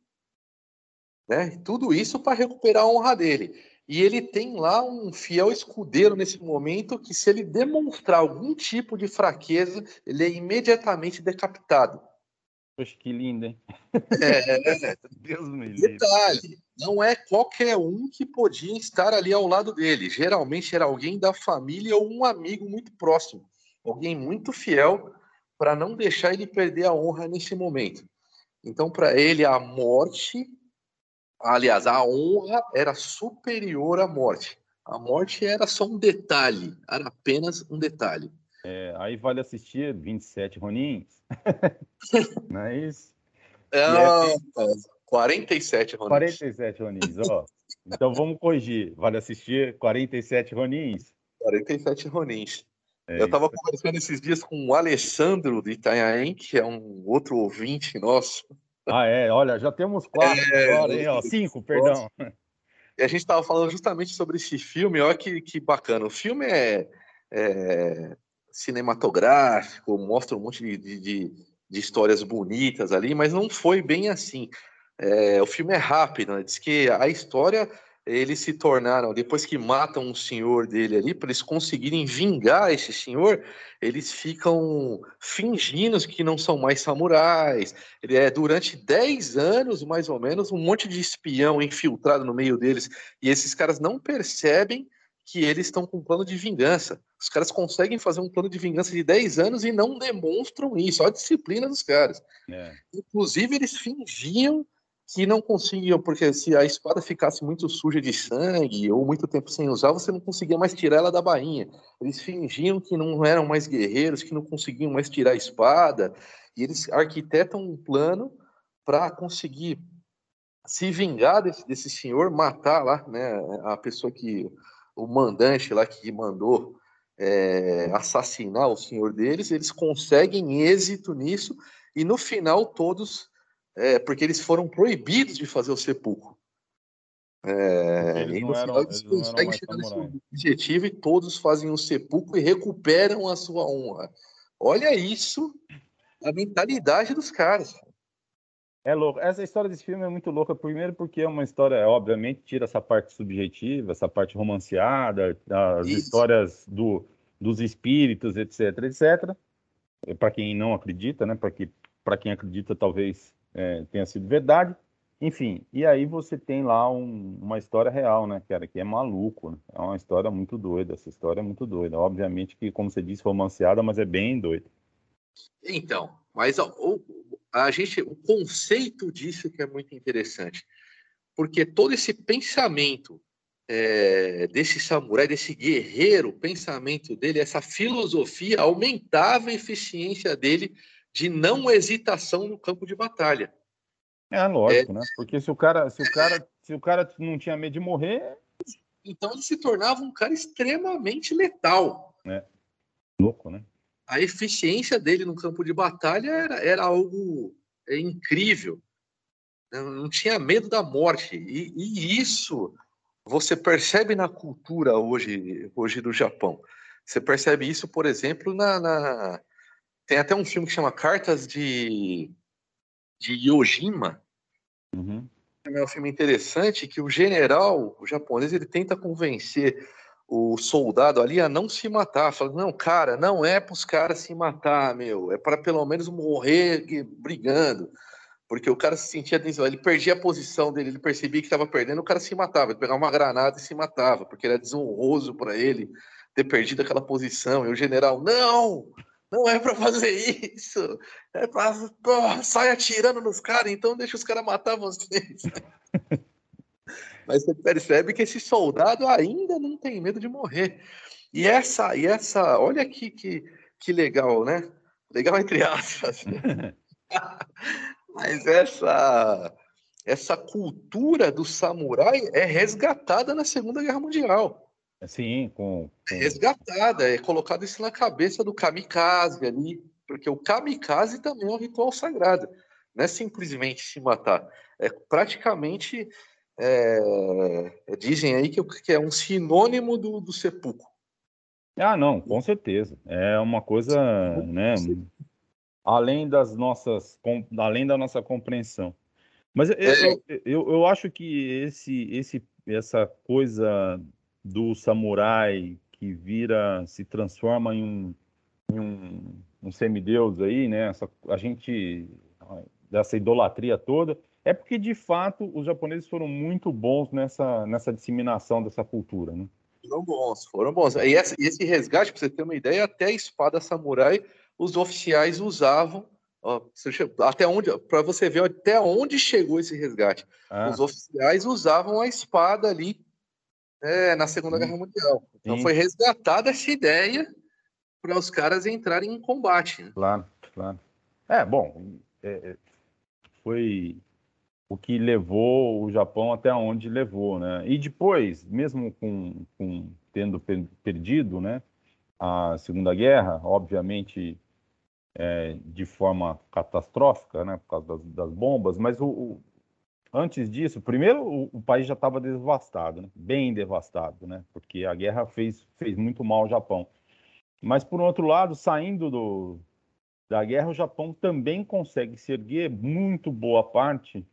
né? Tudo isso para recuperar a honra dele. E ele tem lá um fiel escudeiro nesse momento que se ele demonstrar algum tipo de fraqueza, ele é imediatamente decapitado. Poxa, que lindo, hein? É, Deus me livre. Detalhe, não é qualquer um que podia estar ali ao lado dele. Geralmente era alguém da família ou um amigo muito próximo, alguém muito fiel para não deixar ele perder a honra nesse momento. Então, para ele, a morte, aliás, a honra era superior à morte. A morte era só um detalhe, era apenas um detalhe. É, aí vale assistir 27 Ronins. não é isso? É, é, 47 Ronins. 47 Ronins, ó. Então vamos corrigir. Vale assistir 47 Ronins. 47 Ronins. É eu estava conversando esses dias com o Alessandro de Itanhaém, que é um outro ouvinte nosso. Ah, é? Olha, já temos quatro é, agora, hein? Ó, cinco, perdão. E a gente estava falando justamente sobre esse filme. Olha que, que bacana. O filme é, é cinematográfico, mostra um monte de, de, de, histórias bonitas ali, mas não foi bem assim. É, o filme é rápido, né? diz que a história eles se tornaram, depois que matam um senhor dele ali, para eles conseguirem vingar esse senhor, eles ficam fingindo que não são mais samurais. Ele é durante 10 anos, mais ou menos, um monte de espião infiltrado no meio deles, e esses caras não percebem que eles estão com um plano de vingança. Os caras conseguem fazer um plano de vingança de 10 anos e não demonstram isso. Olha a disciplina dos caras. É. Inclusive, eles fingiam que não conseguiam, porque se a espada ficasse muito suja de sangue ou muito tempo sem usar, você não conseguia mais tirar ela da bainha. Eles fingiam que não eram mais guerreiros, que não conseguiam mais tirar a espada, e eles arquitetam um plano para conseguir se vingar desse, desse senhor, matar lá, né, a pessoa que o mandante lá que mandou é, assassinar o senhor deles, eles conseguem êxito nisso e no final todos é, porque eles foram proibidos de fazer o sepulcro. É, eles e no final eles conseguem chegar nesse objetivo e todos fazem o sepulcro e recuperam a sua honra. Olha isso, a mentalidade dos caras. É louco. Essa história desse filme é muito louca. Primeiro, porque é uma história, obviamente, tira essa parte subjetiva, essa parte romanceada, as Isso. histórias do, dos espíritos, etc, etc. Para quem não acredita, né? Para quem acredita, talvez é, tenha sido verdade. Enfim, e aí você tem lá um, uma história real, né, cara, que é maluco, né? É uma história muito doida, essa história é muito doida. Obviamente que, como você disse, romanceada, mas é bem doida. Então, mas o, a gente, o conceito disso que é muito interessante, porque todo esse pensamento é, desse samurai, desse guerreiro, o pensamento dele, essa filosofia aumentava a eficiência dele de não hesitação no campo de batalha. É lógico, é, né? Porque se o cara, se o cara, se o cara não tinha medo de morrer, então ele se tornava um cara extremamente letal. É. Louco, né? A eficiência dele no campo de batalha era, era algo é, incrível. Não tinha medo da morte. E, e, isso você percebe na cultura hoje, hoje do Japão. Você percebe isso, por exemplo, na, na tem até um filme que chama Cartas de, de Yojima. Uhum. É um filme interessante que o general o japonês ele tenta convencer o soldado ali a não se matar. Fala, não, cara, não é para os caras se matar, meu. É para pelo menos morrer brigando. Porque o cara se sentia ele perdia a posição dele, ele percebia que estava perdendo, o cara se matava, ele pegava uma granada e se matava, porque era desonroso para ele ter perdido aquela posição. E o general, não, não é para fazer isso. É para sair atirando nos caras, então deixa os caras matar vocês. Mas você percebe que esse soldado ainda não tem medo de morrer. E essa, e essa, olha que, que, que legal, né? Legal entre aspas. Mas essa essa cultura do samurai é resgatada na Segunda Guerra Mundial. Sim, com, com... É resgatada, é colocado isso na cabeça do kamikaze ali, porque o kamikaze também é um ritual sagrado, não é simplesmente se matar, é praticamente é, dizem aí que, que, é um sinônimo do, do sepulcro. Ah, não, com certeza. É uma coisa, né, além das nossas, além da nossa compreensão. Mas eu, é. eu, eu, eu acho que esse, esse, essa coisa do samurai que vira, se transforma em um, em um, um semideus aí, né? Essa, a gente, dessa idolatria toda, é porque de fato os japoneses foram muito bons nessa, nessa disseminação dessa cultura, né? Foram bons, foram bons. E esse, esse resgate, para você ter uma ideia, até a espada samurai os oficiais usavam. Até onde, para você ver até onde chegou esse resgate. Ah. Os oficiais usavam a espada ali é, na Segunda Guerra Mundial. Então Sim. foi resgatada essa ideia para os caras entrarem em combate. Né? Claro, claro. É, bom, é, é, foi o que levou o Japão até onde levou, né? E depois, mesmo com, com tendo perdido, né, a Segunda Guerra, obviamente é, de forma catastrófica, né, por causa das, das bombas, mas o, antes disso, primeiro o, o país já estava devastado, né? bem devastado, né? porque a guerra fez, fez muito mal ao Japão. Mas, por outro lado, saindo do, da guerra, o Japão também consegue se erguer muito boa parte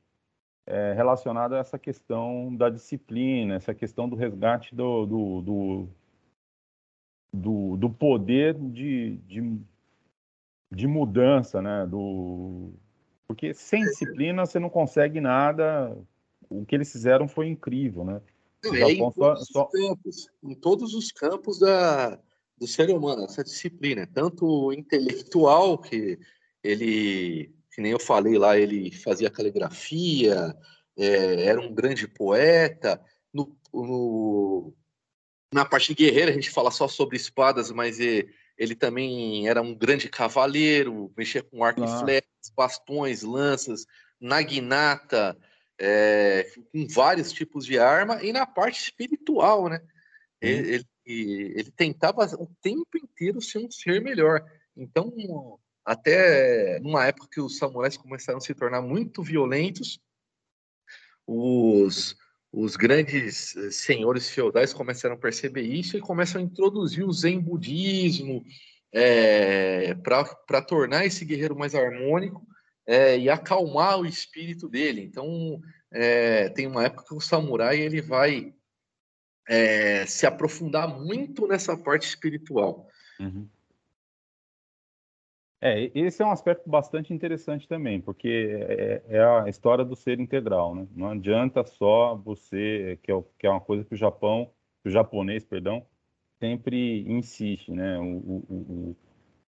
é, relacionado a essa questão da disciplina, essa questão do resgate do, do, do, do, do poder de, de, de, mudança, né? Do, porque sem disciplina você não consegue nada. O que eles fizeram foi incrível, né? É, em, todos só... campos, em todos os campos da, do ser humano, essa disciplina, tanto intelectual, que ele que nem eu falei lá, ele fazia caligrafia, é, era um grande poeta. No, no, na parte guerreira, a gente fala só sobre espadas, mas ele, ele também era um grande cavaleiro, mexia com arco ah. e flechas, bastões, lanças, naginata, é, com vários tipos de arma, e na parte espiritual, né? Ele, ele, ele, tentava o tempo inteiro ser um ser melhor. Então, até numa época que os samurais começaram a se tornar muito violentos, os, os grandes eh, senhores feudais começaram a perceber isso e começam a introduzir o Zen budismo é, para tornar esse guerreiro mais harmônico é, e acalmar o espírito dele. Então, é, tem uma época que o samurai ele vai é, se aprofundar muito nessa parte espiritual. Uhum. É, esse é um aspecto bastante interessante também, porque é, é, a história do ser integral, né? Não adianta só você, que é, que é uma coisa que o Japão, que o japonês, perdão, sempre insiste, né? O, o, o,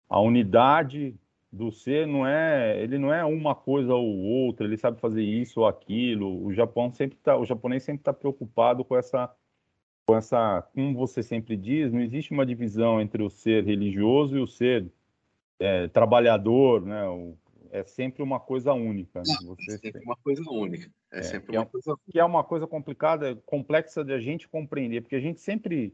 a unidade do ser não é, ele não é uma coisa ou outra, ele sabe fazer isso ou aquilo. O Japão sempre tá, o japonês sempre está preocupado com essa, com essa, como você sempre diz, não existe uma divisão entre o ser religioso e o ser é, trabalhador, né? O, é sempre uma coisa única. Né? Você é sempre uma coisa única. É, é sempre uma é, coisa que é uma coisa complicada, complexa de a gente compreender, porque a gente sempre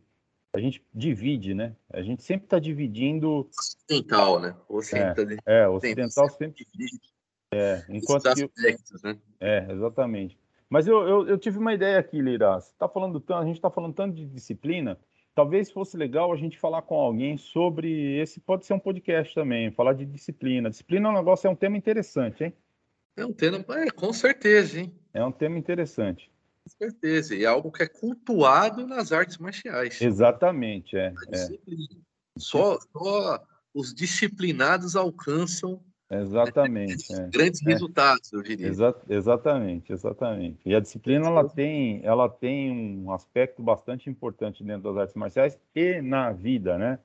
a gente divide, né? A gente sempre está dividindo. Ocidental, né? Ocidental, é, é ocidental sempre. divide. É, enquanto aspectos, que... né? É, exatamente. Mas eu, eu, eu, tive uma ideia aqui, Lira. Tá falando tanto, a gente está falando tanto de disciplina. Talvez fosse legal a gente falar com alguém sobre esse. Pode ser um podcast também, falar de disciplina. Disciplina é um negócio, é um tema interessante, hein? É um tema, é, com certeza, hein? É um tema interessante. Com certeza, e é algo que é cultuado nas artes marciais. Exatamente, é. é. Só, só os disciplinados alcançam Exatamente. É. Grandes é. resultados, eu diria. Exa exatamente, exatamente. E a disciplina ela tem, ela tem um aspecto bastante importante dentro das artes marciais e na vida, né?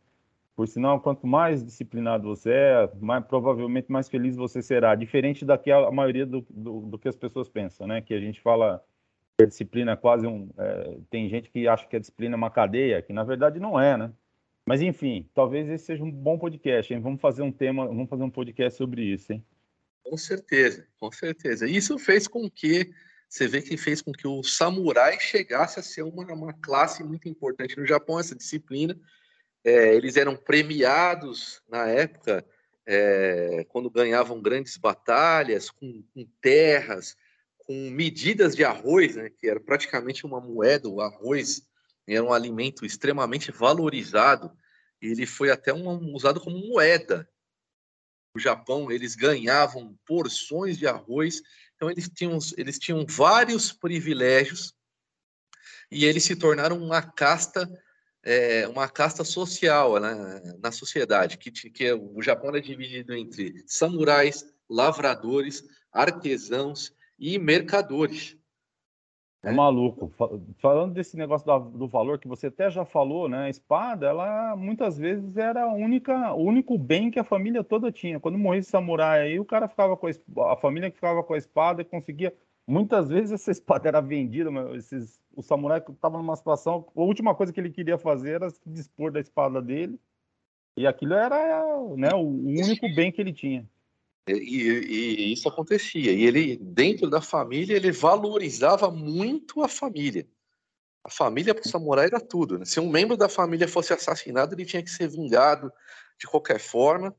Por sinal, quanto mais disciplinado você é, mais, provavelmente mais feliz você será. Diferente da que a, maioria do, do, do, que as pessoas pensam, né? Que a gente fala que a disciplina é quase um. É, tem gente que acha que a disciplina é uma cadeia, que na verdade não é, né? Mas enfim, talvez esse seja um bom podcast, hein? Vamos fazer um tema, vamos fazer um podcast sobre isso, hein? Com certeza, com certeza. Isso fez com que você vê que fez com que o samurai chegasse a ser uma, uma classe muito importante no Japão, essa disciplina. É, eles eram premiados na época é, quando ganhavam grandes batalhas, com, com, terras, com medidas de arroz, né, que era praticamente uma moeda, o arroz era um alimento extremamente valorizado. Ele foi até um, usado como moeda. No Japão, eles ganhavam porções de arroz, então eles tinham, eles tinham vários privilégios e eles se tornaram uma casta é, uma casta social né, na sociedade, que, que o Japão é dividido entre samurais, lavradores, artesãos e mercadores. É maluco. Falando desse negócio do valor que você até já falou, né? A espada, ela muitas vezes era a única, o único bem que a família toda tinha. Quando morria esse samurai aí, o cara ficava com a, a família que ficava com a espada e conseguia. Muitas vezes essa espada era vendida, mas esses, o samurai estava numa situação. A última coisa que ele queria fazer era se dispor da espada dele. E aquilo era né, o único bem que ele tinha. E, e, isso acontecia. E ele, dentro da família, ele valorizava muito a família. A família para o samurai era tudo. Né? Se um membro da família fosse assassinado, ele tinha que ser vingado de qualquer forma.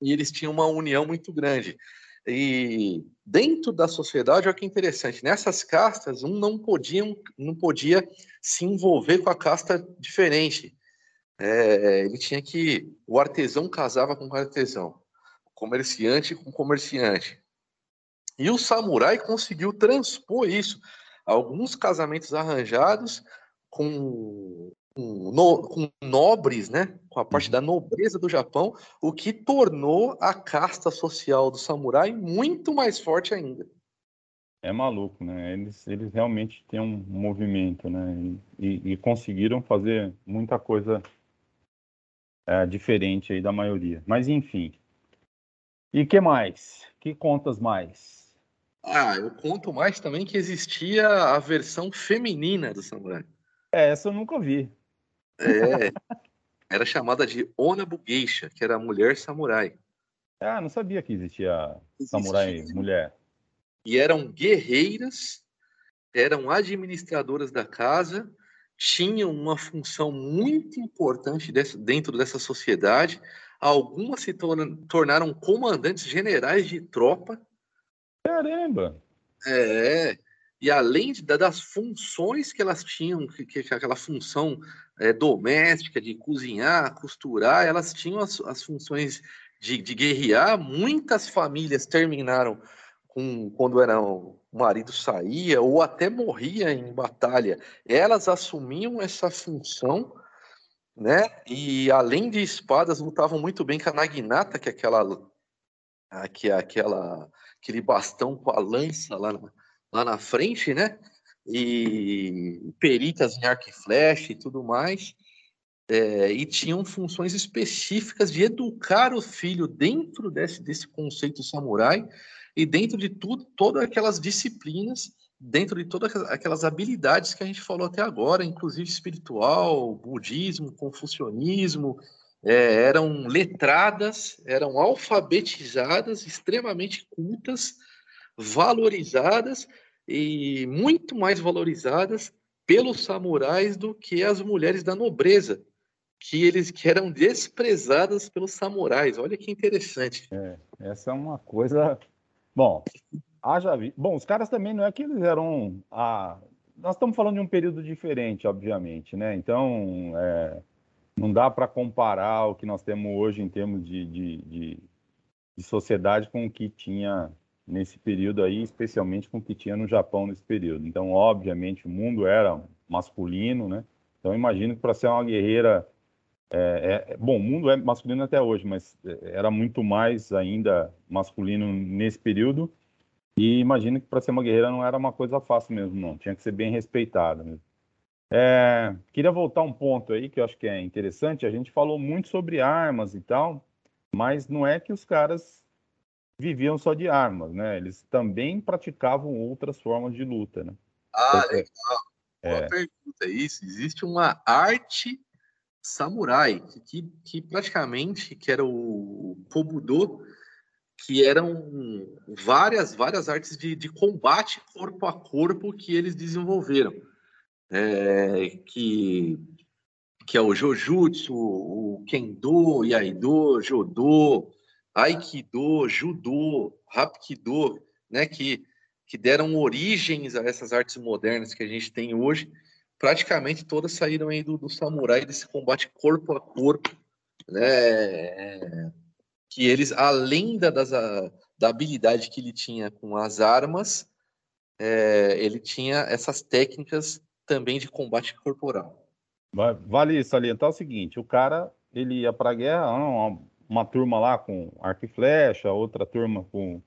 E eles tinham uma união muito grande. E dentro da sociedade, olha que interessante, nessas castas, um não, podiam, não podia se envolver com a casta diferente. É, ele tinha que. O artesão casava com o artesão comerciante com comerciante. E o samurai conseguiu transpor isso. Alguns casamentos arranjados com, com, no, com nobres, né? com a parte uhum. da nobreza do Japão, o que tornou a casta social do samurai muito mais forte ainda. É maluco, né? Eles, eles realmente têm um movimento, né? E, e conseguiram fazer muita coisa é, diferente aí da maioria. Mas enfim. E que mais? Que contas mais? Ah, eu conto mais também que existia a versão feminina do samurai. É, essa eu nunca vi. É, era chamada de Onabu Geisha, que era a mulher samurai. Ah, não sabia que existia, existia samurai mulher. E eram guerreiras, eram administradoras da casa, tinham uma função muito importante dentro dessa sociedade. Algumas se tornaram comandantes generais de tropa. Caramba! É, e além de, das funções que elas tinham, que, que aquela função é, doméstica de cozinhar, costurar, elas tinham as, as funções de, de, guerrear. Muitas famílias terminaram com quando era, o marido saía ou até morria em batalha. Elas assumiam essa função, né? E além de espadas, lutavam muito bem com a naginata, que é aquela, que é aquela aquele bastão com a lança lá na, lá na frente, né? E peritas em arco e flecha e tudo mais. É, e tinham funções específicas de educar o filho dentro desse, desse conceito samurai e dentro de tudo, todas aquelas disciplinas, dentro de todas aquelas habilidades que a gente falou até agora, inclusive espiritual, budismo, confucionismo, é, eram letradas, eram alfabetizadas, extremamente cultas, valorizadas e muito mais valorizadas pelos samurais do que as mulheres da nobreza, que eles que eram desprezadas pelos samurais. Olha que interessante. É, essa é uma coisa. Bom, haja. Bom, os caras também não é que eles eram. A... Nós estamos falando de um período diferente, obviamente, né? Então, é... não dá para comparar o que nós temos hoje em termos de, de, de, de sociedade com o que tinha nesse período aí, especialmente com o que tinha no Japão nesse período. Então, obviamente, o mundo era masculino, né? Então, imagino que para ser uma guerreira, é, é, bom, o mundo é masculino até hoje, mas é, era muito mais ainda masculino nesse período. E imagino que para ser uma guerreira não era uma coisa fácil mesmo, não. Tinha que ser bem respeitada mesmo. É, queria voltar um ponto aí que eu acho que é interessante. A gente falou muito sobre armas e tal, mas não é que os caras viviam só de armas, né? Eles também praticavam outras formas de luta, né? Ah, Porque, legal. É... Boa pergunta. Isso, existe uma arte samurai que, que praticamente que era o Kobudo, que eram várias várias artes de, de combate corpo a corpo que eles desenvolveram, é, que que é o Jojutsu, o Kendo, Iaido, Jodo, Aikido, Judô, Hapkido, né, que, que deram origens a essas artes modernas que a gente tem hoje, praticamente todas saíram aí do, do samurai, desse combate corpo a corpo, né, que eles, além da, das, da habilidade que ele tinha com as armas, é, ele tinha essas técnicas também de combate corporal. Vale salientar o seguinte, o cara, ele ia para a guerra, uma turma lá com arco e flecha, outra turma com,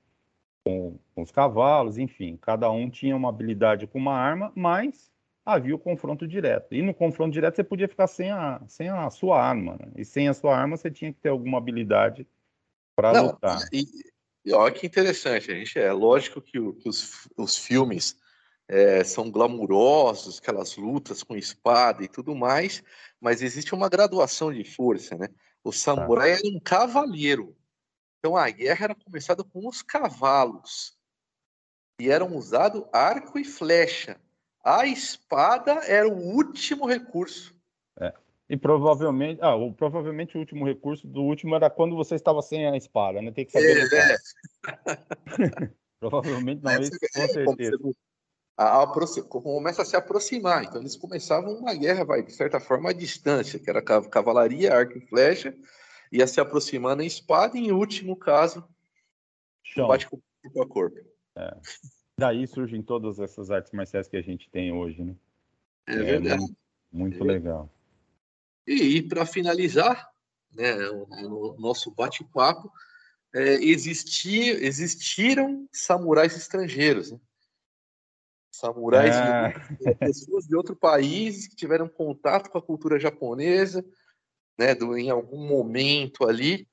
com, com, os cavalos, enfim, cada um tinha uma habilidade com uma arma, mas havia o confronto direto. E no confronto direto você podia ficar sem a, sem a sua arma, né? e sem a sua arma você tinha que ter alguma habilidade para lutar. E, e olha que interessante, a gente é lógico que, o, que os, os filmes é, são glamurosos, aquelas lutas com espada e tudo mais, mas existe uma graduação de força, né? O samurai era um cavaleiro. Então a guerra era começada com os cavalos. E eram usados arco e flecha. A espada era o último recurso. É. E provavelmente, ah, o, provavelmente o último recurso do último era quando você estava sem a espada, né? Tem que saber. É, é. provavelmente não, isso com é, certeza. A, a, começa a se aproximar. Então eles começavam uma guerra, vai, de certa forma, à distância, que era cavalaria, arco e flecha, ia se aproximando em espada, e em último caso, Chão. bate corpo a corpo. É. Daí surgem todas essas artes marciais que a gente tem hoje, né? É, é verdade. Muito, muito é. legal. E, para finalizar, né, o, o nosso bate-papo, é, existir, existiram samurais estrangeiros. Né? Samurais, é. pessoas de outro país que tiveram contato com a cultura japonesa, né, do, em algum momento ali,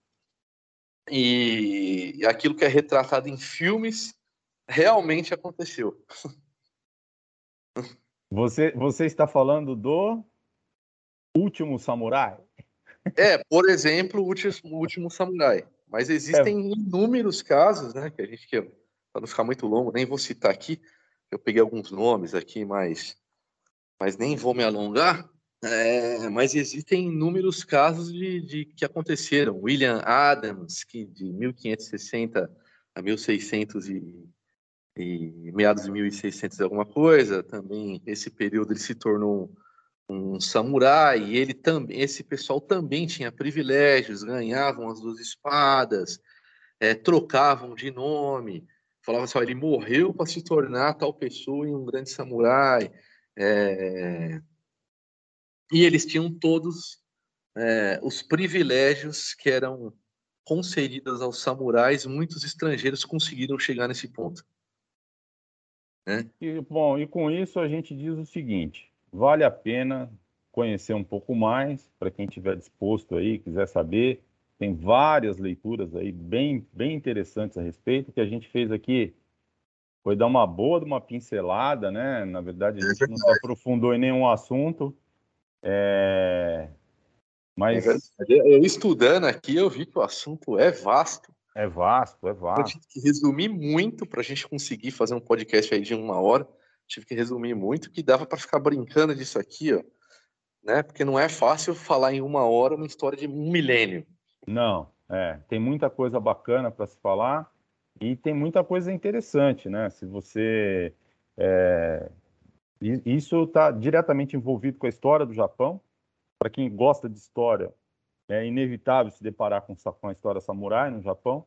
e, e aquilo que é retratado em filmes realmente aconteceu. Você, você está falando do Último Samurai? É, por exemplo, o Último, último Samurai. Mas existem é. inúmeros casos, né? Que a gente quer, para não ficar muito longo, nem vou citar aqui. Eu peguei alguns nomes aqui, mas, mas nem vou me alongar. É, mas existem inúmeros casos de, de, que aconteceram. William Adams, que de 1560 a 1600 e, e meados de 1600 alguma coisa, também esse período ele se tornou um samurai, e ele também, esse pessoal também tinha privilégios, ganhavam as duas espadas, é, trocavam de nome, falavam assim, ele morreu para se tornar tal pessoa em um grande samurai, é, e eles tinham todos é, os privilégios que eram concedidos aos samurais, muitos estrangeiros conseguiram chegar nesse ponto. Né? E, bom, e com isso a gente diz o seguinte: vale a pena conhecer um pouco mais, para quem estiver disposto aí, quiser saber. Tem várias leituras aí bem, bem interessantes a respeito. que a gente fez aqui foi dar uma boa de uma pincelada, né? Na verdade, a gente não se aprofundou em nenhum assunto. É... Mas. Eu estudando aqui, eu vi que o assunto é vasto. É vasto, é vasto. Eu tive que resumir muito para a gente conseguir fazer um podcast aí de uma hora tive que resumir muito, que dava para ficar brincando disso aqui, ó, né? Porque não é fácil falar em uma hora uma história de um milênio. Não, é, tem muita coisa bacana para se falar e tem muita coisa interessante, né? Se você é, isso está diretamente envolvido com a história do Japão. Para quem gosta de história, é inevitável se deparar com, com a história samurai no Japão.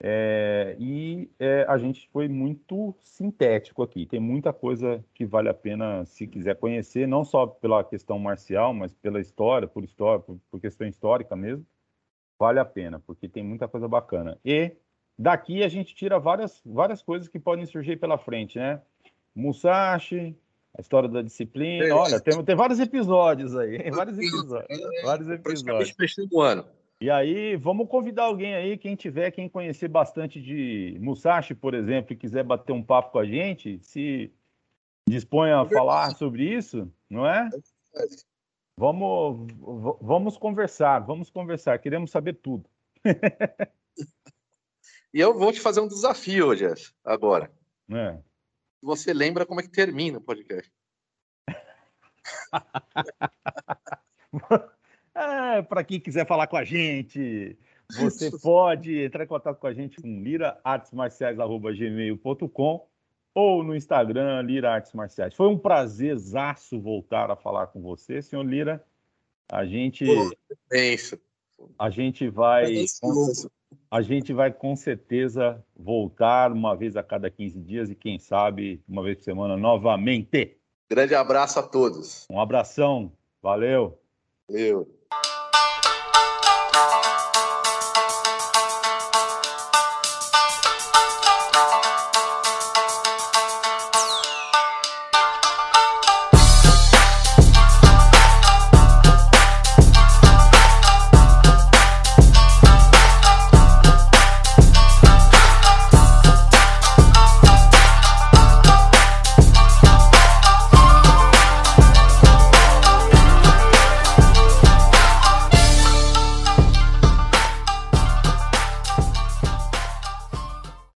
É, e é, a gente foi muito sintético aqui. Tem muita coisa que vale a pena, se quiser conhecer, não só pela questão marcial, mas pela história, por história, por, por questão histórica mesmo. Vale a pena, porque tem muita coisa bacana. E daqui a gente tira várias, várias coisas que podem surgir pela frente, né? Musashi, a história da disciplina. É, Olha, tem, tem vários episódios aí, vários episódios. É, vários episódios. do ano. E aí, vamos convidar alguém aí, quem tiver, quem conhecer bastante de Musashi, por exemplo, e quiser bater um papo com a gente, se dispõe a falar sobre isso, não é? Vamos, vamos conversar, vamos conversar, queremos saber tudo. e eu vou te fazer um desafio, Jeff, agora. É. Você lembra como é que termina o podcast? É, para quem quiser falar com a gente, você pode entrar em contato com a gente com liraartesmarciais.gmail.com ou no Instagram, Lira Artes Marciais. Foi um prazerzaço voltar a falar com você, senhor Lira. A gente. É isso. A gente vai. A gente vai com certeza voltar uma vez a cada 15 dias e, quem sabe, uma vez por semana novamente. Grande abraço a todos. Um abração. Valeu. Valeu.